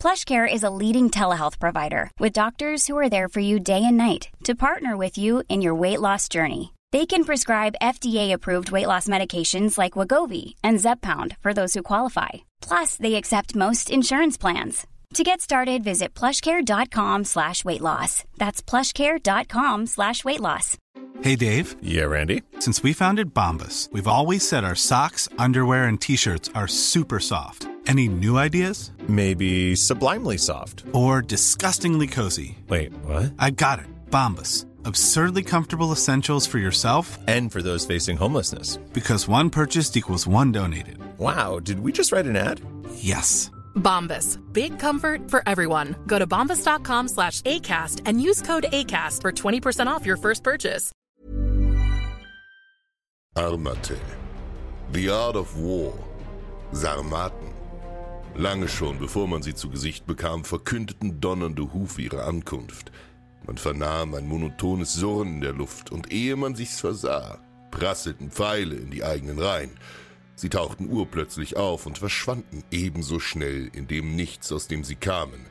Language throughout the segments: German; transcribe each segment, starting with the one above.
PlushCare is a leading telehealth provider with doctors who are there for you day and night to partner with you in your weight loss journey. They can prescribe FDA-approved weight loss medications like Wagovi and Zepbound for those who qualify. Plus, they accept most insurance plans. To get started, visit plushcare.com slash weight loss. That's plushcare.com slash weight loss. Hey, Dave. Yeah, Randy. Since we founded Bombus, we've always said our socks, underwear, and T-shirts are super soft. Any new ideas? Maybe sublimely soft. Or disgustingly cozy. Wait, what? I got it. Bombas. Absurdly comfortable essentials for yourself and for those facing homelessness. Because one purchased equals one donated. Wow, did we just write an ad? Yes. Bombas. Big comfort for everyone. Go to bombas.com slash ACAST and use code ACAST for 20% off your first purchase. Armate. The Art of War. Sarmaten. Lange schon, bevor man sie zu Gesicht bekam, verkündeten donnernde Hufe ihre Ankunft. Man vernahm ein monotones Surren in der Luft, und ehe man sich's versah, prasselten Pfeile in die eigenen Reihen. Sie tauchten urplötzlich auf und verschwanden ebenso schnell in dem Nichts, aus dem sie kamen.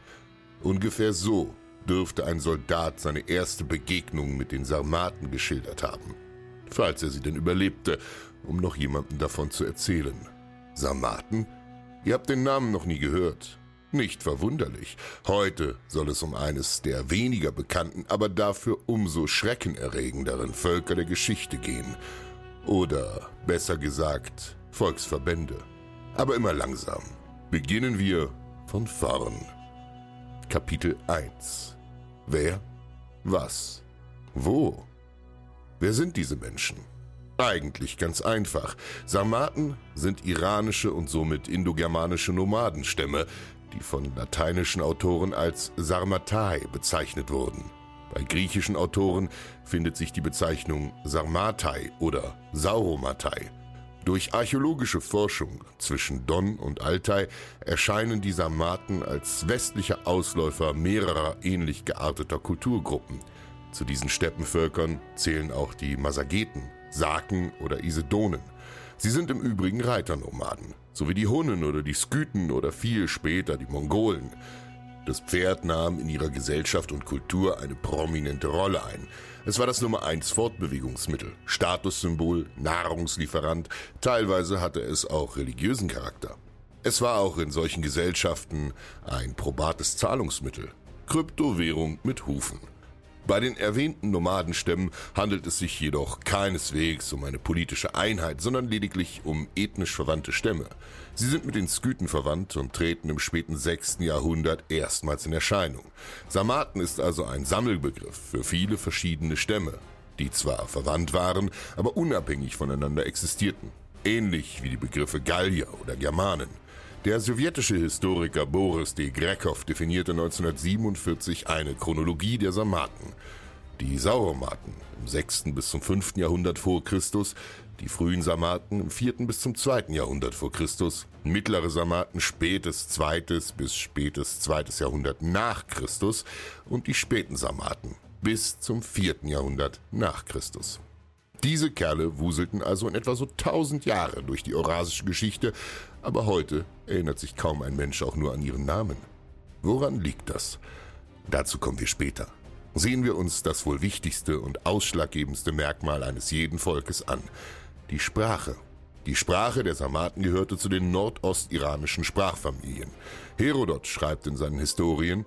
Ungefähr so dürfte ein Soldat seine erste Begegnung mit den Sarmaten geschildert haben. Falls er sie denn überlebte, um noch jemandem davon zu erzählen. Sarmaten? Ihr habt den Namen noch nie gehört. Nicht verwunderlich. Heute soll es um eines der weniger bekannten, aber dafür umso schreckenerregenderen Völker der Geschichte gehen. Oder besser gesagt, Volksverbände. Aber immer langsam. Beginnen wir von vorn. Kapitel 1. Wer? Was? Wo? Wer sind diese Menschen? Eigentlich ganz einfach. Sarmaten sind iranische und somit indogermanische Nomadenstämme, die von lateinischen Autoren als Sarmatai bezeichnet wurden. Bei griechischen Autoren findet sich die Bezeichnung Sarmatai oder Sauromatai. Durch archäologische Forschung zwischen Don und Altai erscheinen die Sarmaten als westlicher Ausläufer mehrerer ähnlich gearteter Kulturgruppen. Zu diesen Steppenvölkern zählen auch die Masageten, Saken oder Isedonen. Sie sind im Übrigen Reiternomaden, sowie die Hunnen oder die Skythen oder viel später die Mongolen. Das Pferd nahm in ihrer Gesellschaft und Kultur eine prominente Rolle ein. Es war das Nummer 1 Fortbewegungsmittel, Statussymbol, Nahrungslieferant, teilweise hatte es auch religiösen Charakter. Es war auch in solchen Gesellschaften ein probates Zahlungsmittel, Kryptowährung mit Hufen. Bei den erwähnten Nomadenstämmen handelt es sich jedoch keineswegs um eine politische Einheit, sondern lediglich um ethnisch verwandte Stämme. Sie sind mit den Skythen verwandt und treten im späten 6. Jahrhundert erstmals in Erscheinung. Sarmaten ist also ein Sammelbegriff für viele verschiedene Stämme, die zwar verwandt waren, aber unabhängig voneinander existierten. Ähnlich wie die Begriffe Gallier oder Germanen. Der sowjetische Historiker Boris D. Grekow definierte 1947 eine Chronologie der Sarmaten. Die Sauromaten im 6. bis zum 5. Jahrhundert vor Christus, die frühen Sarmaten im 4. bis zum 2. Jahrhundert vor Christus, mittlere Sarmaten spätes 2. bis spätes 2. Jahrhundert nach Christus und die späten Sarmaten bis zum 4. Jahrhundert nach Christus. Diese Kerle wuselten also in etwa so tausend Jahre durch die eurasische Geschichte, aber heute erinnert sich kaum ein Mensch auch nur an ihren Namen. Woran liegt das? Dazu kommen wir später. Sehen wir uns das wohl wichtigste und ausschlaggebendste Merkmal eines jeden Volkes an, die Sprache. Die Sprache der Sarmaten gehörte zu den nordostiranischen Sprachfamilien. Herodot schreibt in seinen Historien,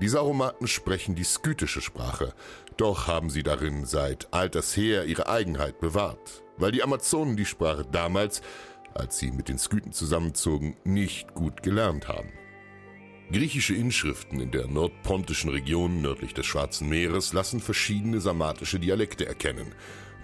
die Sauromaten sprechen die skytische Sprache, doch haben sie darin seit alters her ihre Eigenheit bewahrt, weil die Amazonen die Sprache damals, als sie mit den Skythen zusammenzogen, nicht gut gelernt haben. Griechische Inschriften in der nordpontischen Region nördlich des Schwarzen Meeres lassen verschiedene sarmatische Dialekte erkennen.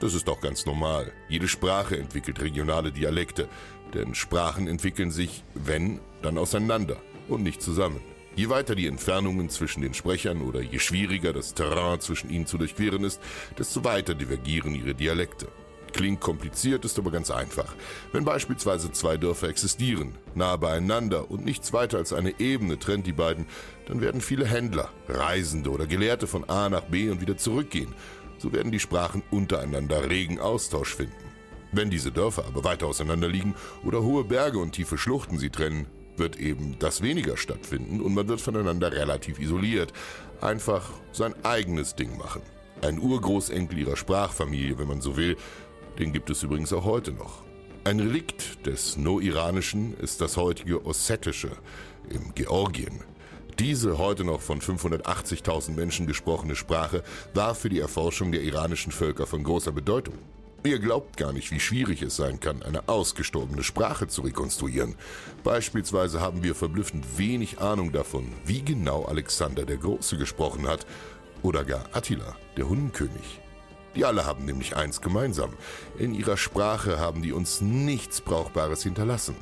Das ist auch ganz normal. Jede Sprache entwickelt regionale Dialekte, denn Sprachen entwickeln sich, wenn, dann auseinander und nicht zusammen. Je weiter die Entfernungen zwischen den Sprechern oder je schwieriger das Terrain zwischen ihnen zu durchqueren ist, desto weiter divergieren ihre Dialekte. Klingt kompliziert, ist aber ganz einfach. Wenn beispielsweise zwei Dörfer existieren, nahe beieinander und nichts weiter als eine Ebene trennt die beiden, dann werden viele Händler, Reisende oder Gelehrte von A nach B und wieder zurückgehen. So werden die Sprachen untereinander regen Austausch finden. Wenn diese Dörfer aber weiter auseinander liegen oder hohe Berge und tiefe Schluchten sie trennen, wird eben das weniger stattfinden und man wird voneinander relativ isoliert, einfach sein eigenes Ding machen. Ein Urgroßenkel ihrer Sprachfamilie, wenn man so will, den gibt es übrigens auch heute noch. Ein Relikt des No-Iranischen ist das heutige Ossetische im Georgien. Diese heute noch von 580.000 Menschen gesprochene Sprache war für die Erforschung der iranischen Völker von großer Bedeutung. Ihr glaubt gar nicht, wie schwierig es sein kann, eine ausgestorbene Sprache zu rekonstruieren. Beispielsweise haben wir verblüffend wenig Ahnung davon, wie genau Alexander der Große gesprochen hat oder gar Attila, der Hundenkönig. Die alle haben nämlich eins gemeinsam. In ihrer Sprache haben die uns nichts Brauchbares hinterlassen.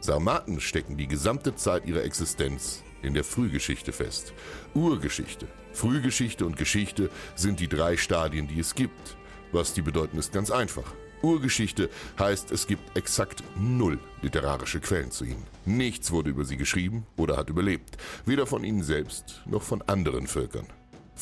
Sarmaten stecken die gesamte Zeit ihrer Existenz in der Frühgeschichte fest. Urgeschichte, Frühgeschichte und Geschichte sind die drei Stadien, die es gibt. Was die bedeuten, ist ganz einfach. Urgeschichte heißt, es gibt exakt null literarische Quellen zu ihnen. Nichts wurde über sie geschrieben oder hat überlebt, weder von ihnen selbst noch von anderen Völkern.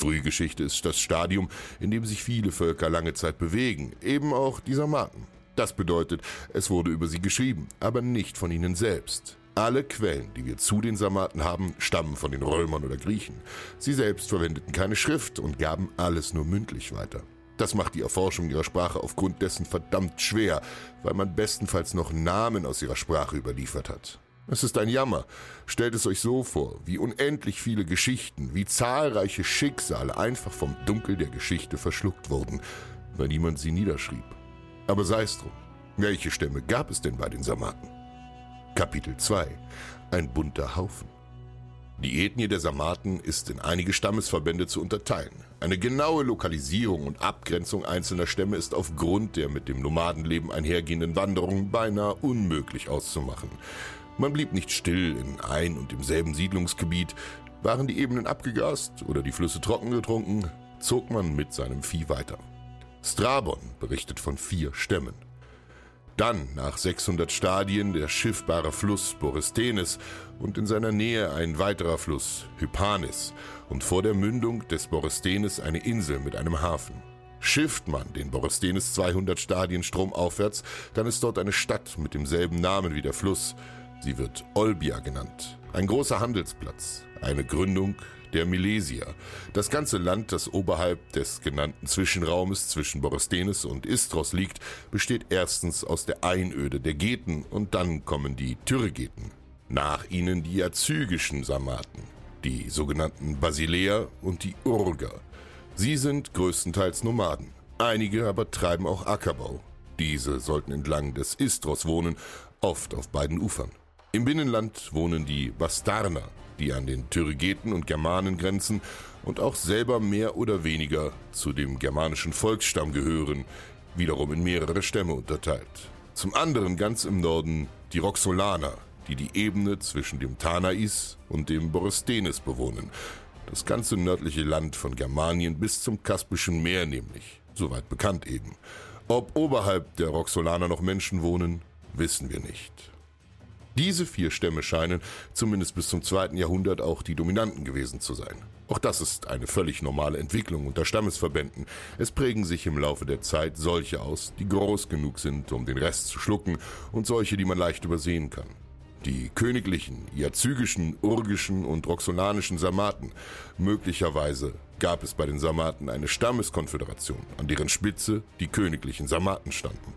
Frühgeschichte ist das Stadium, in dem sich viele Völker lange Zeit bewegen, eben auch die Sarmaten. Das bedeutet, es wurde über sie geschrieben, aber nicht von ihnen selbst. Alle Quellen, die wir zu den Sarmaten haben, stammen von den Römern oder Griechen. Sie selbst verwendeten keine Schrift und gaben alles nur mündlich weiter. Das macht die Erforschung ihrer Sprache aufgrund dessen verdammt schwer, weil man bestenfalls noch Namen aus ihrer Sprache überliefert hat. Es ist ein Jammer. Stellt es euch so vor, wie unendlich viele Geschichten, wie zahlreiche Schicksale einfach vom Dunkel der Geschichte verschluckt wurden, weil niemand sie niederschrieb. Aber sei es drum. Welche Stämme gab es denn bei den Sarmaten? Kapitel 2 Ein bunter Haufen. Die Ethnie der Sarmaten ist in einige Stammesverbände zu unterteilen. Eine genaue Lokalisierung und Abgrenzung einzelner Stämme ist aufgrund der mit dem Nomadenleben einhergehenden Wanderungen beinahe unmöglich auszumachen. Man blieb nicht still in ein und demselben Siedlungsgebiet. Waren die Ebenen abgegast oder die Flüsse trocken getrunken, zog man mit seinem Vieh weiter. Strabon berichtet von vier Stämmen. Dann, nach 600 Stadien, der schiffbare Fluss Borysthenes und in seiner Nähe ein weiterer Fluss, Hypanis, und vor der Mündung des Borysthenes eine Insel mit einem Hafen. Schifft man den Borysthenes 200 Stadien stromaufwärts, dann ist dort eine Stadt mit demselben Namen wie der Fluss, Sie wird Olbia genannt. Ein großer Handelsplatz, eine Gründung der Milesier. Das ganze Land, das oberhalb des genannten Zwischenraumes zwischen Borysthenes und Istros liegt, besteht erstens aus der Einöde der Geten und dann kommen die Tyrgeten. Nach ihnen die azygischen Sarmaten, die sogenannten Basileer und die Urger. Sie sind größtenteils Nomaden. Einige aber treiben auch Ackerbau. Diese sollten entlang des Istros wohnen, oft auf beiden Ufern. Im Binnenland wohnen die Bastarner, die an den Tyrigeten und Germanen grenzen und auch selber mehr oder weniger zu dem germanischen Volksstamm gehören, wiederum in mehrere Stämme unterteilt. Zum anderen ganz im Norden die Roxolaner, die die Ebene zwischen dem Tanais und dem Borysthenes bewohnen. Das ganze nördliche Land von Germanien bis zum Kaspischen Meer nämlich, soweit bekannt eben. Ob oberhalb der Roxolaner noch Menschen wohnen, wissen wir nicht. Diese vier Stämme scheinen, zumindest bis zum zweiten Jahrhundert, auch die dominanten gewesen zu sein. Auch das ist eine völlig normale Entwicklung unter Stammesverbänden. Es prägen sich im Laufe der Zeit solche aus, die groß genug sind, um den Rest zu schlucken, und solche, die man leicht übersehen kann. Die königlichen, iazygischen, urgischen und roxolanischen Sarmaten. Möglicherweise gab es bei den Sarmaten eine Stammeskonföderation, an deren Spitze die königlichen Sarmaten standen.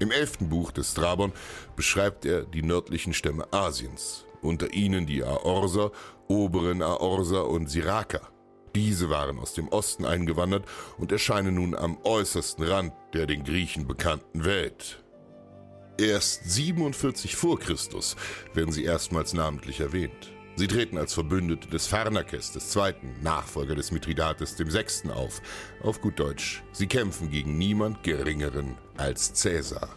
Im elften Buch des Strabon beschreibt er die nördlichen Stämme Asiens, unter ihnen die Aorser, oberen Aorser und Siraker. Diese waren aus dem Osten eingewandert und erscheinen nun am äußersten Rand der den Griechen bekannten Welt. Erst 47 vor Christus werden sie erstmals namentlich erwähnt. Sie treten als Verbündete des Pharnakes II., Nachfolger des Mithridates VI. auf. Auf gut Deutsch, sie kämpfen gegen niemand Geringeren als Cäsar.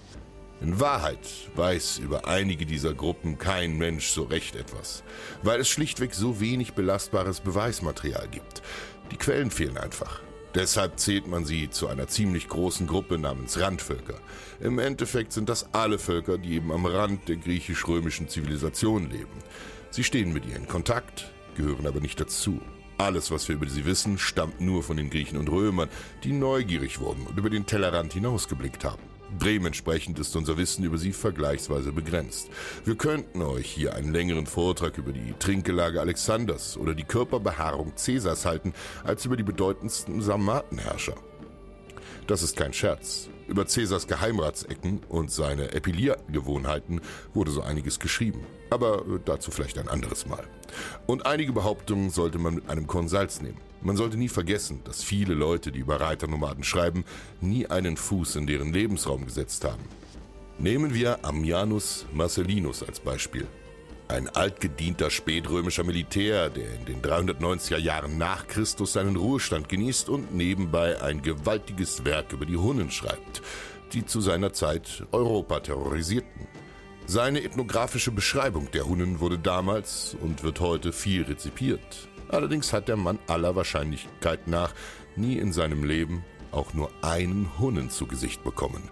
In Wahrheit weiß über einige dieser Gruppen kein Mensch so recht etwas, weil es schlichtweg so wenig belastbares Beweismaterial gibt. Die Quellen fehlen einfach. Deshalb zählt man sie zu einer ziemlich großen Gruppe namens Randvölker. Im Endeffekt sind das alle Völker, die eben am Rand der griechisch-römischen Zivilisation leben. Sie stehen mit ihr in Kontakt, gehören aber nicht dazu. Alles, was wir über sie wissen, stammt nur von den Griechen und Römern, die neugierig wurden und über den Tellerrand hinausgeblickt haben. Dementsprechend ist unser Wissen über sie vergleichsweise begrenzt. Wir könnten euch hier einen längeren Vortrag über die Trinkgelage Alexanders oder die Körperbehaarung Cäsars halten, als über die bedeutendsten Sarmatenherrscher. Das ist kein Scherz. Über Cäsars Geheimratsecken und seine Epiliergewohnheiten wurde so einiges geschrieben. Aber äh, dazu vielleicht ein anderes Mal. Und einige Behauptungen sollte man mit einem Korn Salz nehmen. Man sollte nie vergessen, dass viele Leute, die über Reiternomaden schreiben, nie einen Fuß in deren Lebensraum gesetzt haben. Nehmen wir Ammianus Marcellinus als Beispiel. Ein altgedienter spätrömischer Militär, der in den 390er Jahren nach Christus seinen Ruhestand genießt und nebenbei ein gewaltiges Werk über die Hunnen schreibt, die zu seiner Zeit Europa terrorisierten. Seine ethnografische Beschreibung der Hunnen wurde damals und wird heute viel rezipiert. Allerdings hat der Mann aller Wahrscheinlichkeit nach nie in seinem Leben auch nur einen Hunnen zu Gesicht bekommen.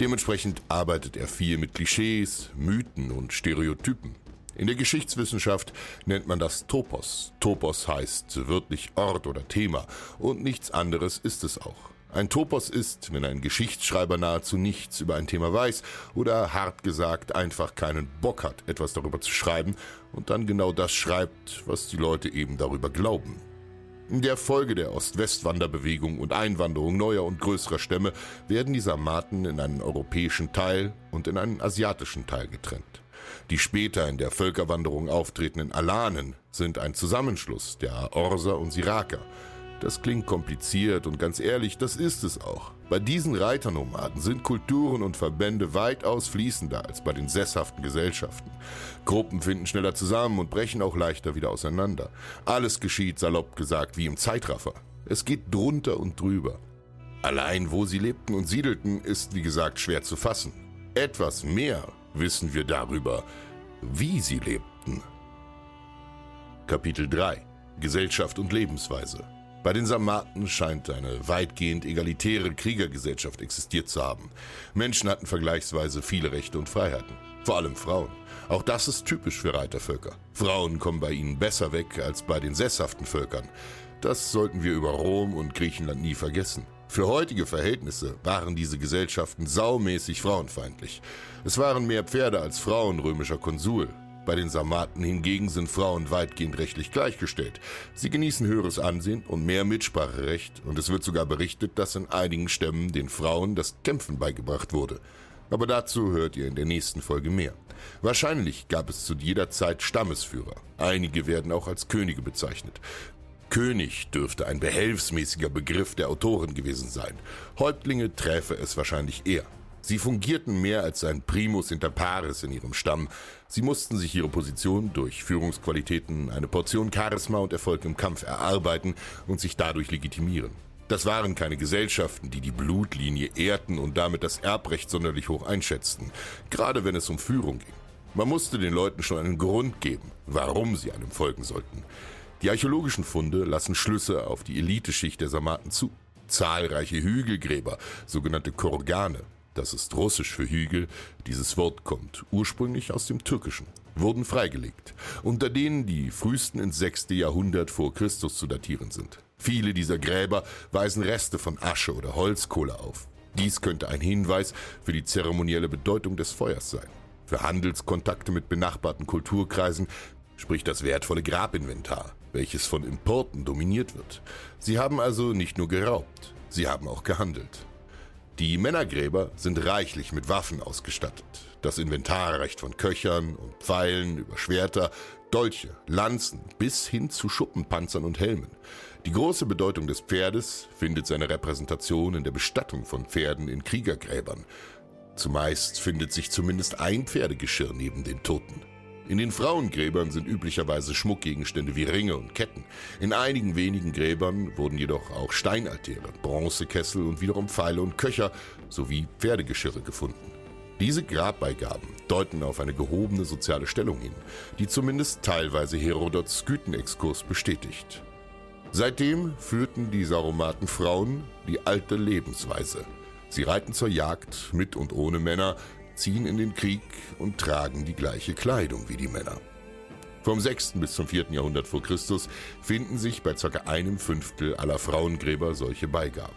Dementsprechend arbeitet er viel mit Klischees, Mythen und Stereotypen. In der Geschichtswissenschaft nennt man das Topos. Topos heißt wörtlich Ort oder Thema und nichts anderes ist es auch. Ein Topos ist, wenn ein Geschichtsschreiber nahezu nichts über ein Thema weiß oder hart gesagt einfach keinen Bock hat, etwas darüber zu schreiben und dann genau das schreibt, was die Leute eben darüber glauben. In der Folge der Ost-West-Wanderbewegung und Einwanderung neuer und größerer Stämme werden die Sarmaten in einen europäischen Teil und in einen asiatischen Teil getrennt. Die später in der Völkerwanderung auftretenden Alanen sind ein Zusammenschluss der Orser und Siraker. Das klingt kompliziert und ganz ehrlich, das ist es auch. Bei diesen Reiternomaden sind Kulturen und Verbände weitaus fließender als bei den sesshaften Gesellschaften. Gruppen finden schneller zusammen und brechen auch leichter wieder auseinander. Alles geschieht, salopp gesagt, wie im Zeitraffer. Es geht drunter und drüber. Allein wo sie lebten und siedelten, ist wie gesagt schwer zu fassen. Etwas mehr wissen wir darüber, wie sie lebten. Kapitel 3 Gesellschaft und Lebensweise bei den Sarmaten scheint eine weitgehend egalitäre Kriegergesellschaft existiert zu haben. Menschen hatten vergleichsweise viele Rechte und Freiheiten. Vor allem Frauen. Auch das ist typisch für Reitervölker. Frauen kommen bei ihnen besser weg als bei den sesshaften Völkern. Das sollten wir über Rom und Griechenland nie vergessen. Für heutige Verhältnisse waren diese Gesellschaften saumäßig frauenfeindlich. Es waren mehr Pferde als Frauen römischer Konsul. Bei den Sarmaten hingegen sind Frauen weitgehend rechtlich gleichgestellt. Sie genießen höheres Ansehen und mehr Mitspracherecht und es wird sogar berichtet, dass in einigen Stämmen den Frauen das Kämpfen beigebracht wurde. Aber dazu hört ihr in der nächsten Folge mehr. Wahrscheinlich gab es zu jeder Zeit Stammesführer. Einige werden auch als Könige bezeichnet. König dürfte ein behelfsmäßiger Begriff der Autoren gewesen sein. Häuptlinge träfe es wahrscheinlich eher. Sie fungierten mehr als ein Primus inter pares in ihrem Stamm. Sie mussten sich ihre Position durch Führungsqualitäten, eine Portion Charisma und Erfolg im Kampf erarbeiten und sich dadurch legitimieren. Das waren keine Gesellschaften, die die Blutlinie ehrten und damit das Erbrecht sonderlich hoch einschätzten, gerade wenn es um Führung ging. Man musste den Leuten schon einen Grund geben, warum sie einem folgen sollten. Die archäologischen Funde lassen Schlüsse auf die Eliteschicht der Sarmaten zu. Zahlreiche Hügelgräber, sogenannte Kurgane, das ist russisch für Hügel, dieses Wort kommt ursprünglich aus dem Türkischen, wurden freigelegt, unter denen die frühesten ins 6. Jahrhundert vor Christus zu datieren sind. Viele dieser Gräber weisen Reste von Asche oder Holzkohle auf. Dies könnte ein Hinweis für die zeremonielle Bedeutung des Feuers sein. Für Handelskontakte mit benachbarten Kulturkreisen sprich das wertvolle Grabinventar, welches von Importen dominiert wird. Sie haben also nicht nur geraubt, sie haben auch gehandelt. Die Männergräber sind reichlich mit Waffen ausgestattet. Das Inventar reicht von Köchern und Pfeilen über Schwerter, Dolche, Lanzen bis hin zu Schuppenpanzern und Helmen. Die große Bedeutung des Pferdes findet seine Repräsentation in der Bestattung von Pferden in Kriegergräbern. Zumeist findet sich zumindest ein Pferdegeschirr neben den Toten. In den Frauengräbern sind üblicherweise Schmuckgegenstände wie Ringe und Ketten. In einigen wenigen Gräbern wurden jedoch auch Steinaltäre, Bronzekessel und wiederum Pfeile und Köcher sowie Pferdegeschirre gefunden. Diese Grabbeigaben deuten auf eine gehobene soziale Stellung hin, die zumindest teilweise Herodots Gütenexkurs bestätigt. Seitdem führten die Sauromaten Frauen die alte Lebensweise. Sie reiten zur Jagd mit und ohne Männer, ziehen in den Krieg und tragen die gleiche Kleidung wie die Männer. Vom 6. bis zum 4. Jahrhundert vor Christus finden sich bei ca. einem Fünftel aller Frauengräber solche Beigaben.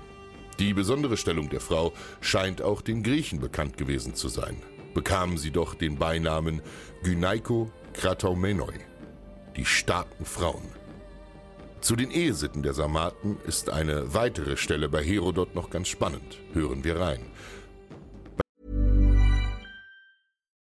Die besondere Stellung der Frau scheint auch den Griechen bekannt gewesen zu sein. Bekamen sie doch den Beinamen Gynaiko Krataumenoi, die starken Frauen. Zu den Ehesitten der Sarmaten ist eine weitere Stelle bei Herodot noch ganz spannend. Hören wir rein.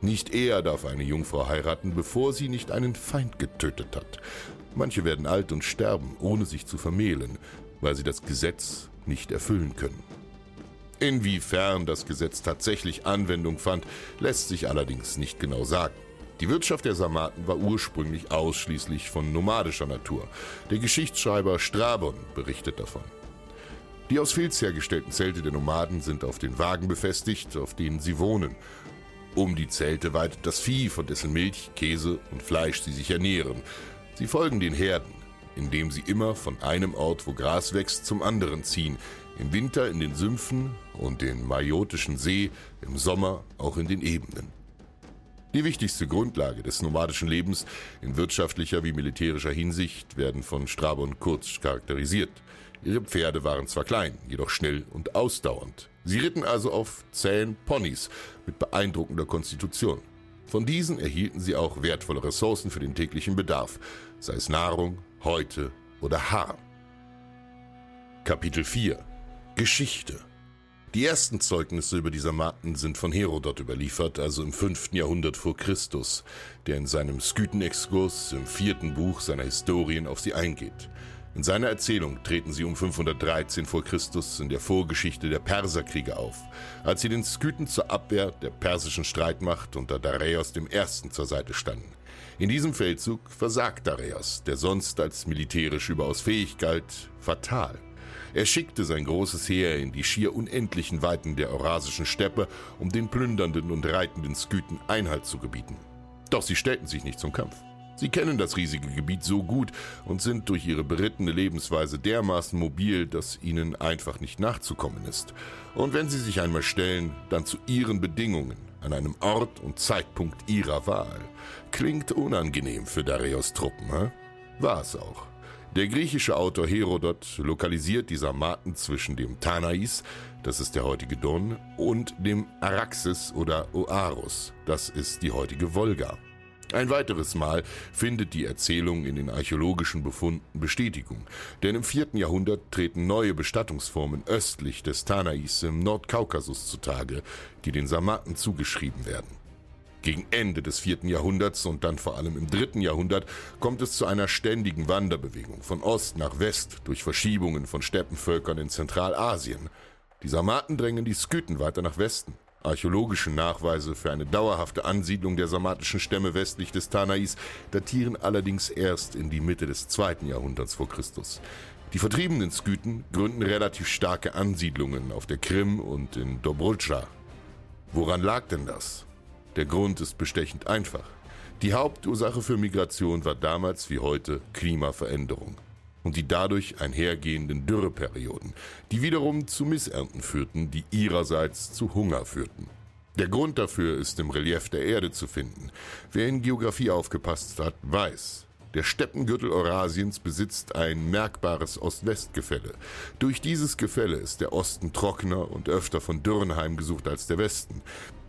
Nicht er darf eine Jungfrau heiraten, bevor sie nicht einen Feind getötet hat. Manche werden alt und sterben, ohne sich zu vermählen, weil sie das Gesetz nicht erfüllen können. Inwiefern das Gesetz tatsächlich Anwendung fand, lässt sich allerdings nicht genau sagen. Die Wirtschaft der Sarmaten war ursprünglich ausschließlich von nomadischer Natur. Der Geschichtsschreiber Strabon berichtet davon. Die aus Filz hergestellten Zelte der Nomaden sind auf den Wagen befestigt, auf denen sie wohnen. Um die Zelte weitet das Vieh, von dessen Milch, Käse und Fleisch sie sich ernähren. Sie folgen den Herden, indem sie immer von einem Ort, wo Gras wächst, zum anderen ziehen. Im Winter in den Sümpfen und den Majotischen See, im Sommer auch in den Ebenen. Die wichtigste Grundlage des nomadischen Lebens in wirtschaftlicher wie militärischer Hinsicht werden von Strabon kurz charakterisiert. Ihre Pferde waren zwar klein, jedoch schnell und ausdauernd. Sie ritten also auf zähen Ponys mit beeindruckender Konstitution. Von diesen erhielten sie auch wertvolle Ressourcen für den täglichen Bedarf, sei es Nahrung, Häute oder Haar. Kapitel 4 Geschichte Die ersten Zeugnisse über die Sarmaten sind von Herodot überliefert, also im 5. Jahrhundert vor Christus, der in seinem Skythenexkurs im vierten Buch seiner Historien auf sie eingeht. In seiner Erzählung treten sie um 513 vor Christus in der Vorgeschichte der Perserkriege auf, als sie den Skythen zur Abwehr der persischen Streitmacht unter Dareios I. zur Seite standen. In diesem Feldzug versagt Dareios, der sonst als militärisch überaus fähig galt, fatal. Er schickte sein großes Heer in die schier unendlichen Weiten der Eurasischen Steppe, um den plündernden und reitenden Skythen Einhalt zu gebieten. Doch sie stellten sich nicht zum Kampf. Sie kennen das riesige Gebiet so gut und sind durch ihre berittene Lebensweise dermaßen mobil, dass ihnen einfach nicht nachzukommen ist. Und wenn sie sich einmal stellen, dann zu ihren Bedingungen, an einem Ort und Zeitpunkt ihrer Wahl. Klingt unangenehm für Dareios Truppen, hä? War es auch. Der griechische Autor Herodot lokalisiert die Sarmaten zwischen dem Tanais, das ist der heutige Don, und dem Araxes oder Oarus, das ist die heutige Wolga. Ein weiteres Mal findet die Erzählung in den archäologischen Befunden Bestätigung, denn im vierten Jahrhundert treten neue Bestattungsformen östlich des Tanais im Nordkaukasus zutage, die den Sarmaten zugeschrieben werden. Gegen Ende des vierten Jahrhunderts und dann vor allem im dritten Jahrhundert kommt es zu einer ständigen Wanderbewegung von Ost nach West durch Verschiebungen von Steppenvölkern in Zentralasien. Die Sarmaten drängen die Skythen weiter nach Westen. Archäologische Nachweise für eine dauerhafte Ansiedlung der sarmatischen Stämme westlich des Tanais datieren allerdings erst in die Mitte des zweiten Jahrhunderts vor Christus. Die vertriebenen Skythen gründen relativ starke Ansiedlungen auf der Krim und in Dobrudscha. Woran lag denn das? Der Grund ist bestechend einfach. Die Hauptursache für Migration war damals wie heute Klimaveränderung. Und die dadurch einhergehenden Dürreperioden, die wiederum zu Missernten führten, die ihrerseits zu Hunger führten. Der Grund dafür ist im Relief der Erde zu finden. Wer in Geographie aufgepasst hat, weiß, der Steppengürtel Eurasiens besitzt ein merkbares Ost-West-Gefälle. Durch dieses Gefälle ist der Osten trockener und öfter von Dürren heimgesucht als der Westen.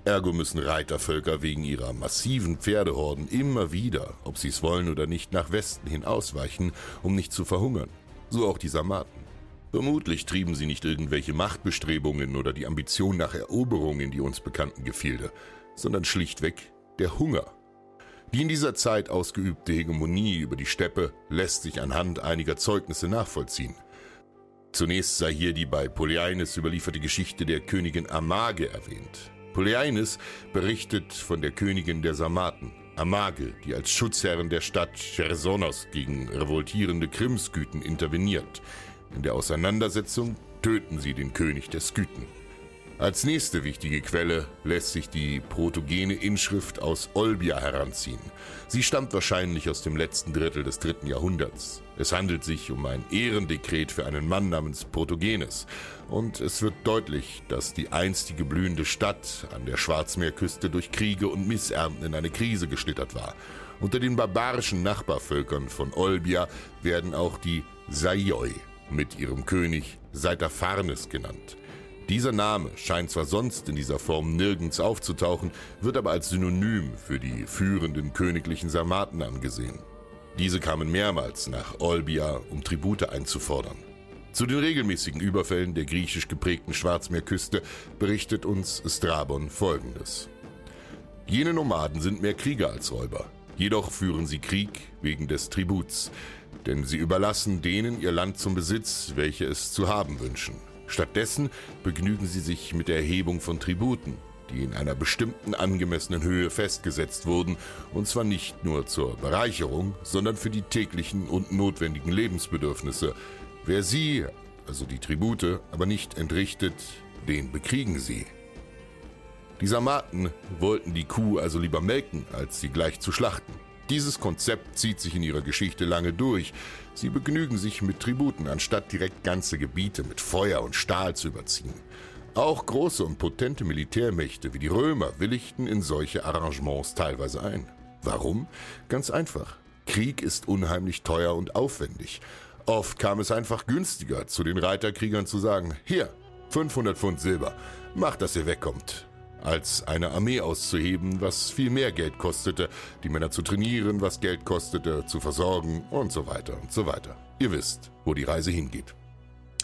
Ergo müssen Reitervölker wegen ihrer massiven Pferdehorden immer wieder, ob sie es wollen oder nicht, nach Westen hin ausweichen, um nicht zu verhungern. So auch die Sarmaten. Vermutlich trieben sie nicht irgendwelche Machtbestrebungen oder die Ambition nach Eroberung in die uns bekannten Gefilde, sondern schlichtweg der Hunger. Die in dieser Zeit ausgeübte Hegemonie über die Steppe lässt sich anhand einiger Zeugnisse nachvollziehen. Zunächst sei hier die bei Polyaenes überlieferte Geschichte der Königin Amage erwähnt. Polyaenes berichtet von der Königin der Sarmaten, Amage, die als Schutzherrin der Stadt Chersonos gegen revoltierende Krimsküten interveniert. In der Auseinandersetzung töten sie den König der Skythen. Als nächste wichtige Quelle lässt sich die protogene Inschrift aus Olbia heranziehen. Sie stammt wahrscheinlich aus dem letzten Drittel des dritten Jahrhunderts. Es handelt sich um ein Ehrendekret für einen Mann namens Protogenes. Und es wird deutlich, dass die einstige blühende Stadt an der Schwarzmeerküste durch Kriege und Missernten in eine Krise geschlittert war. Unter den barbarischen Nachbarvölkern von Olbia werden auch die Saioi mit ihrem König Seitafarnes genannt. Dieser Name scheint zwar sonst in dieser Form nirgends aufzutauchen, wird aber als Synonym für die führenden königlichen Sarmaten angesehen. Diese kamen mehrmals nach Olbia, um Tribute einzufordern. Zu den regelmäßigen Überfällen der griechisch geprägten Schwarzmeerküste berichtet uns Strabon folgendes. Jene Nomaden sind mehr Krieger als Räuber, jedoch führen sie Krieg wegen des Tributs, denn sie überlassen denen ihr Land zum Besitz, welche es zu haben wünschen. Stattdessen begnügen sie sich mit der Erhebung von Tributen, die in einer bestimmten angemessenen Höhe festgesetzt wurden, und zwar nicht nur zur Bereicherung, sondern für die täglichen und notwendigen Lebensbedürfnisse. Wer sie, also die Tribute, aber nicht entrichtet, den bekriegen sie. Die Sarmaten wollten die Kuh also lieber melken, als sie gleich zu schlachten. Dieses Konzept zieht sich in ihrer Geschichte lange durch. Sie begnügen sich mit Tributen, anstatt direkt ganze Gebiete mit Feuer und Stahl zu überziehen. Auch große und potente Militärmächte wie die Römer willigten in solche Arrangements teilweise ein. Warum? Ganz einfach. Krieg ist unheimlich teuer und aufwendig. Oft kam es einfach günstiger, zu den Reiterkriegern zu sagen, hier, 500 Pfund Silber, macht, dass ihr wegkommt als eine Armee auszuheben, was viel mehr Geld kostete, die Männer zu trainieren, was Geld kostete, zu versorgen und so weiter und so weiter. Ihr wisst, wo die Reise hingeht.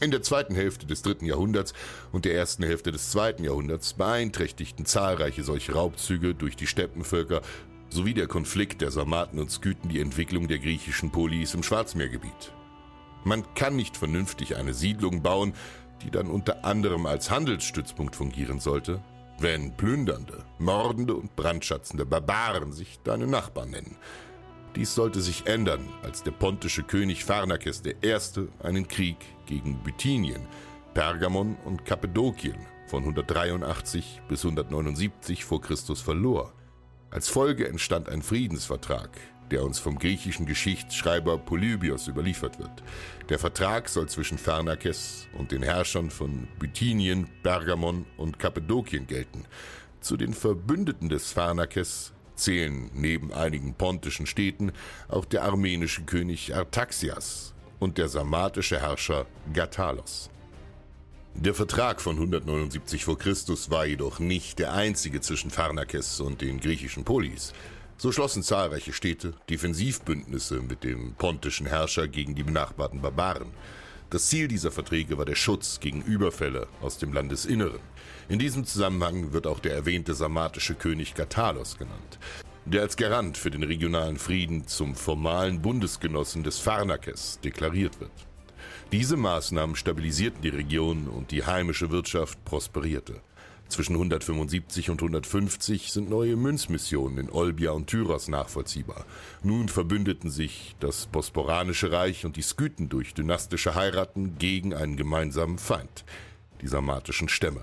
In der zweiten Hälfte des dritten Jahrhunderts und der ersten Hälfte des zweiten Jahrhunderts beeinträchtigten zahlreiche solche Raubzüge durch die Steppenvölker sowie der Konflikt der Sarmaten und Skythen die Entwicklung der griechischen Polis im Schwarzmeergebiet. Man kann nicht vernünftig eine Siedlung bauen, die dann unter anderem als Handelsstützpunkt fungieren sollte, wenn plündernde, mordende und brandschatzende Barbaren sich deine Nachbarn nennen. Dies sollte sich ändern, als der pontische König Pharnakes I. einen Krieg gegen Bithynien, Pergamon und Kappadokien von 183 bis 179 vor Christus verlor. Als Folge entstand ein Friedensvertrag, der uns vom griechischen Geschichtsschreiber Polybios überliefert wird. Der Vertrag soll zwischen Pharnakes und den Herrschern von Bithynien, Pergamon und Kappadokien gelten. Zu den Verbündeten des Pharnakes zählen neben einigen pontischen Städten auch der armenische König Artaxias und der sarmatische Herrscher Gatalos. Der Vertrag von 179 v. Chr. war jedoch nicht der einzige zwischen Pharnakes und den griechischen Polis. So schlossen zahlreiche Städte Defensivbündnisse mit dem pontischen Herrscher gegen die benachbarten Barbaren. Das Ziel dieser Verträge war der Schutz gegen Überfälle aus dem Landesinneren. In diesem Zusammenhang wird auch der erwähnte sarmatische König Katalos genannt, der als Garant für den regionalen Frieden zum formalen Bundesgenossen des Pharnakes deklariert wird. Diese Maßnahmen stabilisierten die Region und die heimische Wirtschaft prosperierte. Zwischen 175 und 150 sind neue Münzmissionen in Olbia und Tyros nachvollziehbar. Nun verbündeten sich das Bosporanische Reich und die Skythen durch dynastische Heiraten gegen einen gemeinsamen Feind, die sarmatischen Stämme.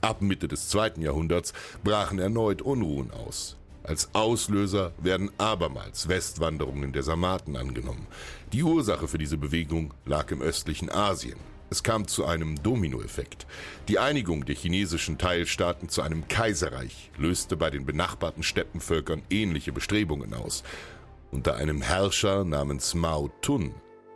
Ab Mitte des zweiten Jahrhunderts brachen erneut Unruhen aus. Als Auslöser werden abermals Westwanderungen der Sarmaten angenommen. Die Ursache für diese Bewegung lag im östlichen Asien. Es kam zu einem Dominoeffekt. Die Einigung der chinesischen Teilstaaten zu einem Kaiserreich löste bei den benachbarten Steppenvölkern ähnliche Bestrebungen aus. Unter einem Herrscher namens Mao Tun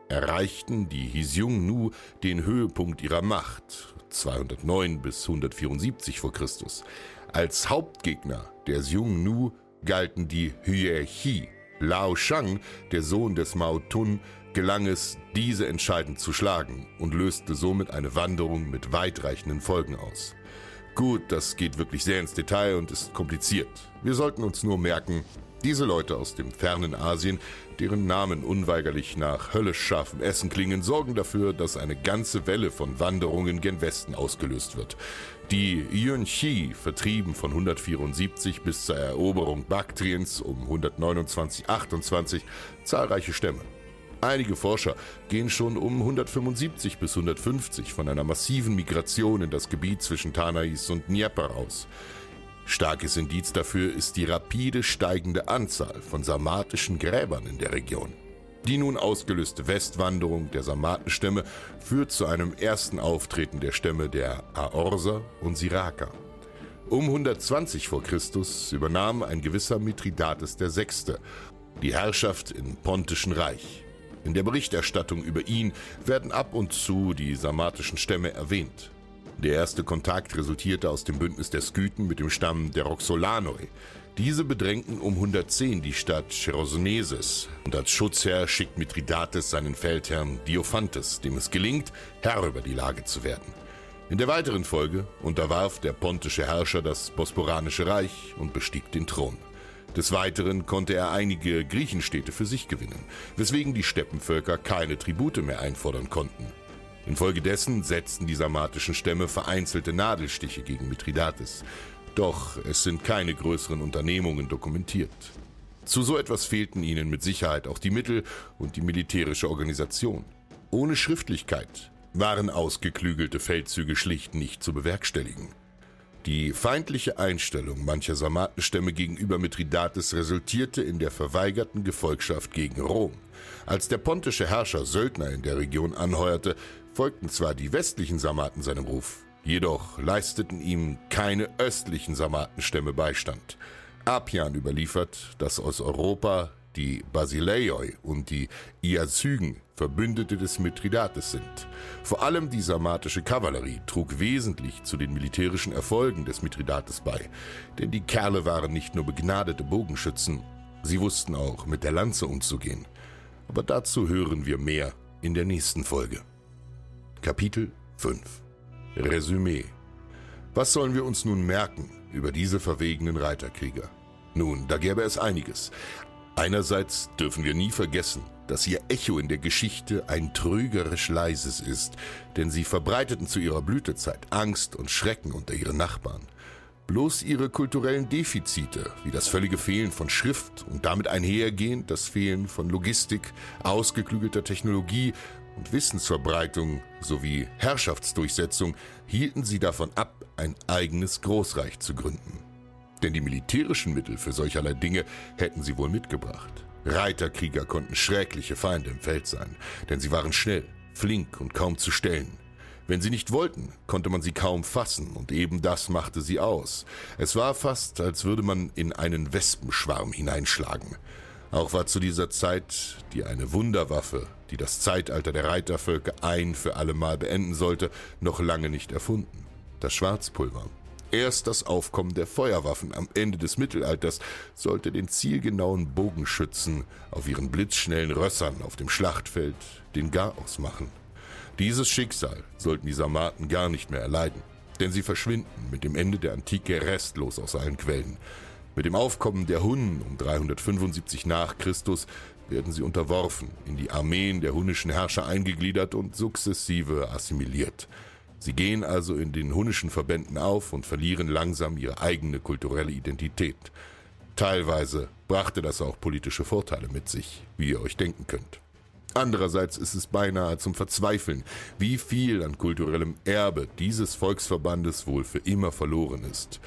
erreichten die Hisyung-Nu den Höhepunkt ihrer Macht 209 bis 174 vor Christus. Als Hauptgegner der Xiong-Nu galten die Hüeh-Chi. Lao Shang, der Sohn des Mao Tun, gelang es, diese entscheidend zu schlagen und löste somit eine Wanderung mit weitreichenden Folgen aus. Gut, das geht wirklich sehr ins Detail und ist kompliziert. Wir sollten uns nur merken, diese Leute aus dem fernen Asien, deren Namen unweigerlich nach höllisch scharfem Essen klingen, sorgen dafür, dass eine ganze Welle von Wanderungen gen Westen ausgelöst wird. Die Yuan-Chi vertrieben von 174 bis zur Eroberung Baktriens um 129-28 zahlreiche Stämme. Einige Forscher gehen schon um 175 bis 150 von einer massiven Migration in das Gebiet zwischen Tanais und Dnieper aus. Starkes Indiz dafür ist die rapide steigende Anzahl von sarmatischen Gräbern in der Region. Die nun ausgelöste Westwanderung der Sarmatenstämme führt zu einem ersten Auftreten der Stämme der Aorser und Siraka. Um 120 vor Christus übernahm ein gewisser Mithridates VI. die Herrschaft im Pontischen Reich. In der Berichterstattung über ihn werden ab und zu die sarmatischen Stämme erwähnt. Der erste Kontakt resultierte aus dem Bündnis der Skythen mit dem Stamm der Roxolanoi. Diese bedrängten um 110 die Stadt Cherosoneses und als Schutzherr schickt Mithridates seinen Feldherrn Diophantes, dem es gelingt, Herr über die Lage zu werden. In der weiteren Folge unterwarf der pontische Herrscher das Bosporanische Reich und bestieg den Thron. Des Weiteren konnte er einige Griechenstädte für sich gewinnen, weswegen die Steppenvölker keine Tribute mehr einfordern konnten. Infolgedessen setzten die sarmatischen Stämme vereinzelte Nadelstiche gegen Mithridates. Doch es sind keine größeren Unternehmungen dokumentiert. Zu so etwas fehlten ihnen mit Sicherheit auch die Mittel und die militärische Organisation. Ohne Schriftlichkeit waren ausgeklügelte Feldzüge schlicht nicht zu bewerkstelligen. Die feindliche Einstellung mancher Sarmatenstämme gegenüber Mithridates resultierte in der verweigerten Gefolgschaft gegen Rom. Als der pontische Herrscher Söldner in der Region anheuerte, folgten zwar die westlichen Sarmaten seinem Ruf, jedoch leisteten ihm keine östlichen Sarmatenstämme Beistand. Apian überliefert, dass aus Europa die Basileioi und die Iazygen Verbündete des Mithridates sind. Vor allem die sarmatische Kavallerie trug wesentlich zu den militärischen Erfolgen des Mithridates bei, denn die Kerle waren nicht nur begnadete Bogenschützen, sie wussten auch mit der Lanze umzugehen. Aber dazu hören wir mehr in der nächsten Folge. Kapitel 5 Resümee Was sollen wir uns nun merken über diese verwegenen Reiterkrieger? Nun, da gäbe es einiges. Einerseits dürfen wir nie vergessen, dass ihr Echo in der Geschichte ein trügerisch leises ist, denn sie verbreiteten zu ihrer Blütezeit Angst und Schrecken unter ihren Nachbarn. Bloß ihre kulturellen Defizite, wie das völlige Fehlen von Schrift und damit einhergehend das Fehlen von Logistik, ausgeklügelter Technologie und Wissensverbreitung sowie Herrschaftsdurchsetzung, hielten sie davon ab, ein eigenes Großreich zu gründen. Denn die militärischen Mittel für solcherlei Dinge hätten sie wohl mitgebracht. Reiterkrieger konnten schreckliche Feinde im Feld sein, denn sie waren schnell, flink und kaum zu stellen. Wenn sie nicht wollten, konnte man sie kaum fassen, und eben das machte sie aus. Es war fast, als würde man in einen Wespenschwarm hineinschlagen. Auch war zu dieser Zeit die eine Wunderwaffe, die das Zeitalter der Reitervölker ein für allemal beenden sollte, noch lange nicht erfunden. Das Schwarzpulver. Erst das Aufkommen der Feuerwaffen am Ende des Mittelalters sollte den zielgenauen Bogenschützen auf ihren blitzschnellen Rössern auf dem Schlachtfeld den Garaus machen. Dieses Schicksal sollten die Sarmaten gar nicht mehr erleiden, denn sie verschwinden mit dem Ende der Antike restlos aus allen Quellen. Mit dem Aufkommen der Hunnen um 375 nach Christus werden sie unterworfen, in die Armeen der hunnischen Herrscher eingegliedert und sukzessive assimiliert. Sie gehen also in den hunnischen Verbänden auf und verlieren langsam ihre eigene kulturelle Identität. Teilweise brachte das auch politische Vorteile mit sich, wie ihr euch denken könnt. Andererseits ist es beinahe zum Verzweifeln, wie viel an kulturellem Erbe dieses Volksverbandes wohl für immer verloren ist.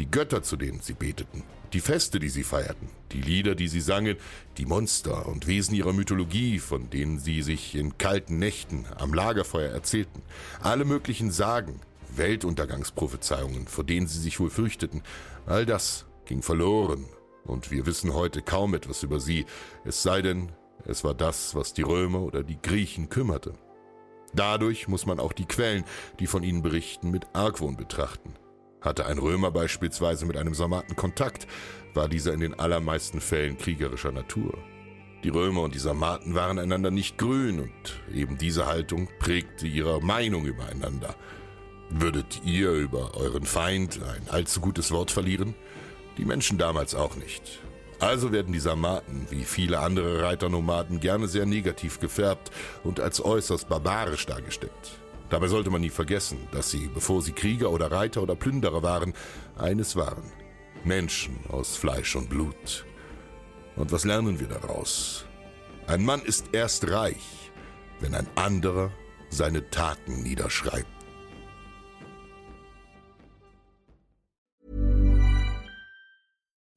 Die Götter, zu denen sie beteten, die Feste, die sie feierten, die Lieder, die sie sangen, die Monster und Wesen ihrer Mythologie, von denen sie sich in kalten Nächten am Lagerfeuer erzählten, alle möglichen Sagen, Weltuntergangsprophezeiungen, vor denen sie sich wohl fürchteten, all das ging verloren, und wir wissen heute kaum etwas über sie, es sei denn, es war das, was die Römer oder die Griechen kümmerte. Dadurch muss man auch die Quellen, die von ihnen berichten, mit Argwohn betrachten. Hatte ein Römer beispielsweise mit einem Sarmaten Kontakt, war dieser in den allermeisten Fällen kriegerischer Natur. Die Römer und die Sarmaten waren einander nicht grün und eben diese Haltung prägte ihre Meinung übereinander. Würdet ihr über euren Feind ein allzu gutes Wort verlieren? Die Menschen damals auch nicht. Also werden die Sarmaten, wie viele andere Reiternomaden, gerne sehr negativ gefärbt und als äußerst barbarisch dargestellt. Dabei sollte man nie vergessen, dass sie, bevor sie Krieger oder Reiter oder Plünderer waren, eines waren. Menschen aus Fleisch und Blut. Und was lernen wir daraus? Ein Mann ist erst reich, wenn ein anderer seine Taten niederschreibt.